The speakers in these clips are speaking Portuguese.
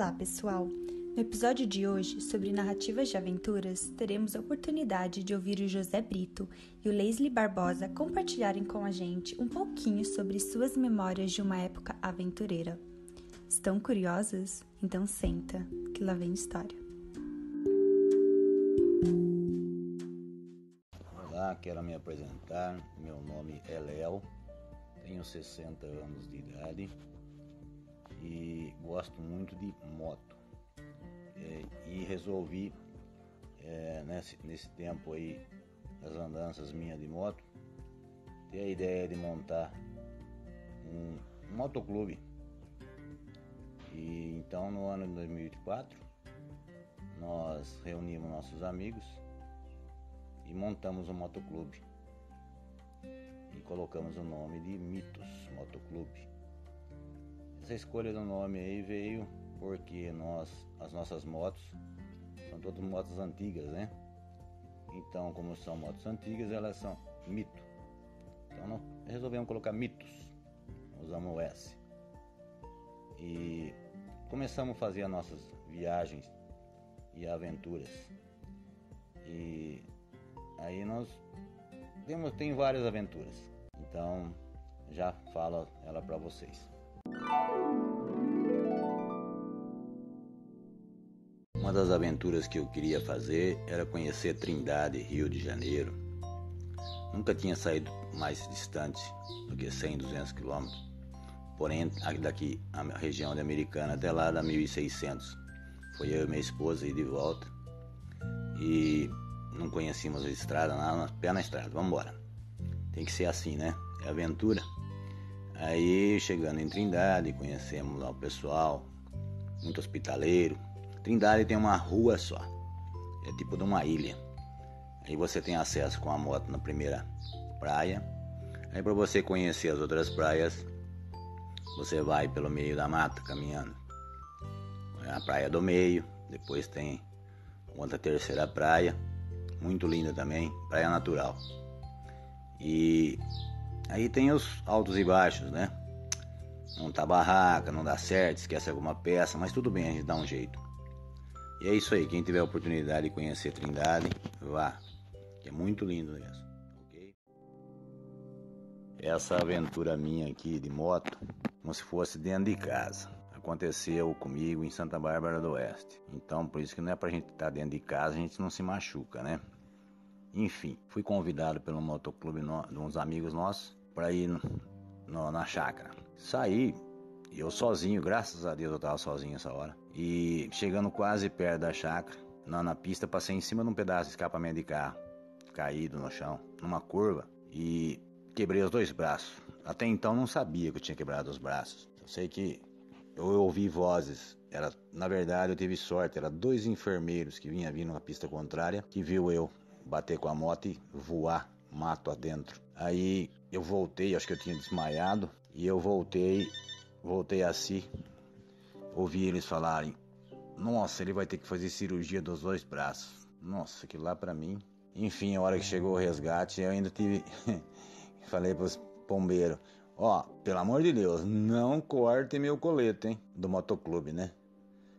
Olá, pessoal! No episódio de hoje, sobre narrativas de aventuras, teremos a oportunidade de ouvir o José Brito e o Leslie Barbosa compartilharem com a gente um pouquinho sobre suas memórias de uma época aventureira. Estão curiosos? Então senta, que lá vem história. Olá, quero me apresentar. Meu nome é Léo, tenho 60 anos de idade e gosto muito de moto. É, e resolvi, é, nesse, nesse tempo aí, das andanças minhas de moto, ter a ideia de montar um, um motoclube. E então no ano de 2004 nós reunimos nossos amigos e montamos um motoclube. E colocamos o nome de Mitos Motoclube. Essa escolha do nome aí veio porque nós, as nossas motos são todas motos antigas, né? Então, como são motos antigas, elas são mito. Então, não, resolvemos colocar mitos. Usamos o S. E começamos a fazer as nossas viagens e aventuras. E aí nós temos tem várias aventuras. Então, já falo ela para vocês. Uma das aventuras que eu queria fazer era conhecer Trindade, Rio de Janeiro. Nunca tinha saído mais distante do que 100, 200 quilômetros. Porém, daqui a região de Americana até lá dá 1.600. Foi eu e minha esposa ir de volta. E não conhecíamos a estrada, nada, pé na estrada, vamos embora. Tem que ser assim, né? É aventura. Aí chegando em Trindade, conhecemos lá o pessoal, muito hospitaleiro. Trindade tem uma rua só, é tipo de uma ilha. Aí você tem acesso com a moto na primeira praia. Aí para você conhecer as outras praias, você vai pelo meio da mata caminhando. É a praia do meio, depois tem outra terceira praia, muito linda também, praia natural. E Aí tem os altos e baixos, né? Não tá barraca, não dá certo, esquece alguma peça, mas tudo bem, a gente dá um jeito. E é isso aí, quem tiver a oportunidade de conhecer Trindade, vá, que é muito lindo mesmo, ok? Essa aventura minha aqui de moto, como se fosse dentro de casa. Aconteceu comigo em Santa Bárbara do Oeste. Então, por isso que não é pra gente estar tá dentro de casa, a gente não se machuca, né? Enfim, fui convidado pelo motoclube de uns amigos nossos para ir no, na chácara. Saí, eu sozinho, graças a Deus eu tava sozinho essa hora. E chegando quase perto da chácara, na, na pista, passei em cima de um pedaço de escapamento de carro, caído no chão, numa curva, e quebrei os dois braços. Até então não sabia que eu tinha quebrado os braços. Eu sei que eu ouvi vozes. Era, na verdade, eu tive sorte. Era dois enfermeiros que vinham vindo na pista contrária que viu eu bater com a moto e voar mato adentro. Aí eu voltei, acho que eu tinha desmaiado, e eu voltei, voltei assim, ouvi eles falarem: Nossa, ele vai ter que fazer cirurgia dos dois braços. Nossa, que lá para mim. Enfim, a hora que chegou o resgate, eu ainda tive. Falei pros bombeiros: Ó, pelo amor de Deus, não corte meu colete, hein? Do motoclube, né?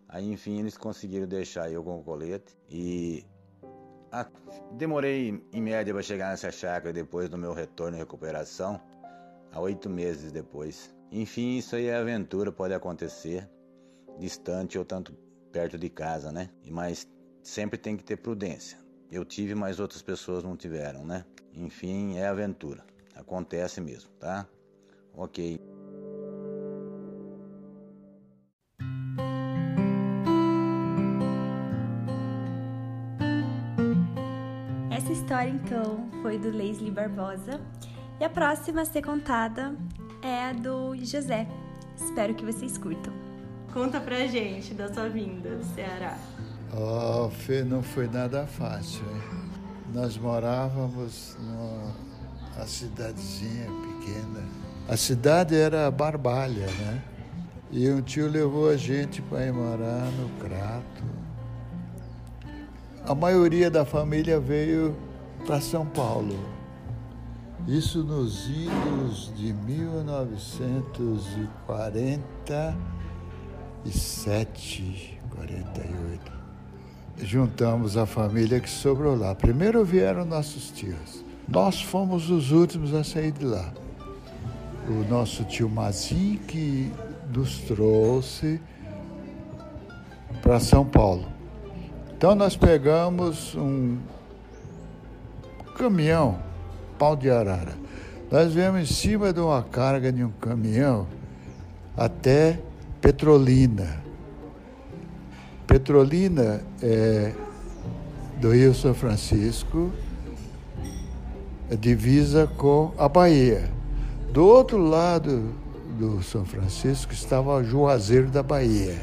Aí, enfim, eles conseguiram deixar eu com o colete e demorei em média para chegar nessa chácara depois do meu retorno e recuperação, há oito meses depois. Enfim, isso aí é aventura, pode acontecer, distante ou tanto perto de casa, né? Mas sempre tem que ter prudência. Eu tive, mas outras pessoas não tiveram, né? Enfim, é aventura. Acontece mesmo, tá? Ok. Então, foi do Leslie Barbosa. E a próxima a ser contada é a do José. Espero que vocês curtam. Conta pra gente da sua vinda do Ceará. Oh, Fê, não foi nada fácil. Hein? Nós morávamos numa cidadezinha pequena. A cidade era Barbalha, né? E um tio levou a gente para ir morar no Crato. A maioria da família veio para São Paulo. Isso nos idos de 1940 47, 48. Juntamos a família que sobrou lá. Primeiro vieram nossos tios. Nós fomos os últimos a sair de lá. O nosso tio Mazin que nos trouxe para São Paulo. Então nós pegamos um caminhão, pau de arara. Nós viemos em cima de uma carga de um caminhão até Petrolina. Petrolina é do Rio São Francisco, é divisa com a Bahia. Do outro lado do São Francisco estava Juazeiro da Bahia.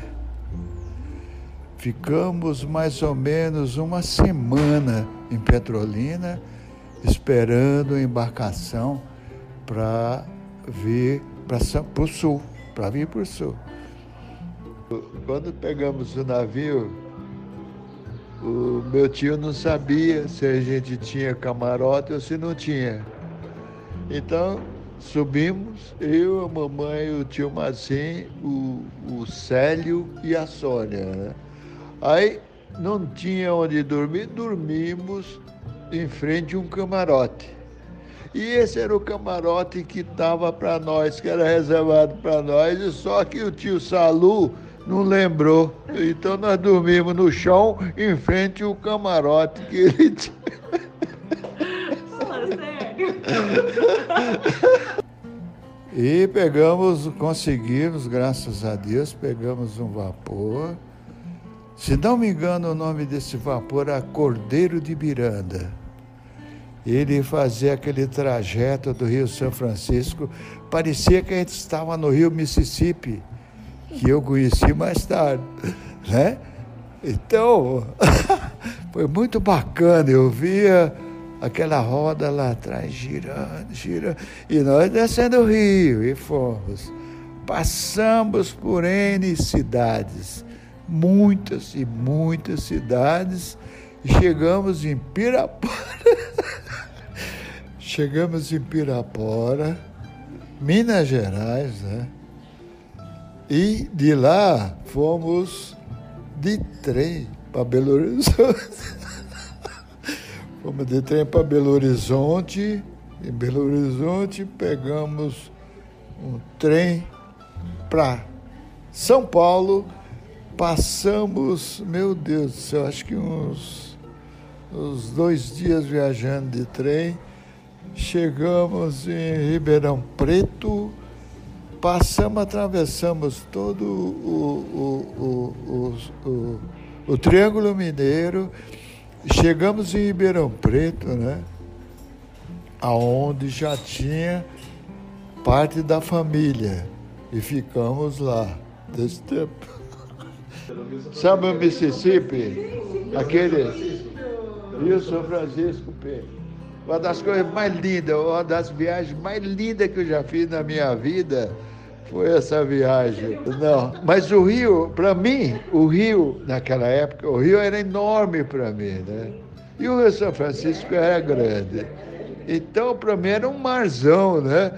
Ficamos mais ou menos uma semana em Petrolina, esperando a embarcação para vir para o sul, para vir para o sul. Quando pegamos o navio, o meu tio não sabia se a gente tinha camarote ou se não tinha. Então subimos, eu, a mamãe, o tio Mazin, o, o Célio e a Sônia. Né? Aí não tinha onde dormir, dormimos em frente a um camarote. E esse era o camarote que estava para nós, que era reservado para nós, e só que o tio Salu não lembrou. Então nós dormimos no chão, em frente ao camarote que ele tinha. E pegamos, conseguimos, graças a Deus, pegamos um vapor se não me engano, o nome desse vapor era Cordeiro de Miranda. Ele fazia aquele trajeto do Rio São Francisco, parecia que a gente estava no Rio Mississippi, que eu conheci mais tarde, né? Então, foi muito bacana, eu via aquela roda lá atrás girando, girando, e nós descendo o rio e fomos. Passamos por N cidades muitas e muitas cidades chegamos em Pirapora. chegamos em Pirapora, Minas Gerais, né? E de lá fomos de trem para Belo Horizonte. fomos de trem para Belo Horizonte. Em Belo Horizonte pegamos um trem para São Paulo Passamos, meu Deus do céu, acho que uns, uns dois dias viajando de trem. Chegamos em Ribeirão Preto, passamos, atravessamos todo o, o, o, o, Triângulo Mineiro, chegamos em Ribeirão Preto, né? Aonde já tinha parte da família e ficamos lá desse tempo. Sabe o Mississippi? Aquele Rio São Francisco, P. Uma das coisas mais lindas, uma das viagens mais lindas que eu já fiz na minha vida foi essa viagem. Não, mas o Rio, para mim, o Rio, naquela época, o Rio era enorme para mim, né? E o Rio São Francisco era grande. Então, para mim, era um marzão, né?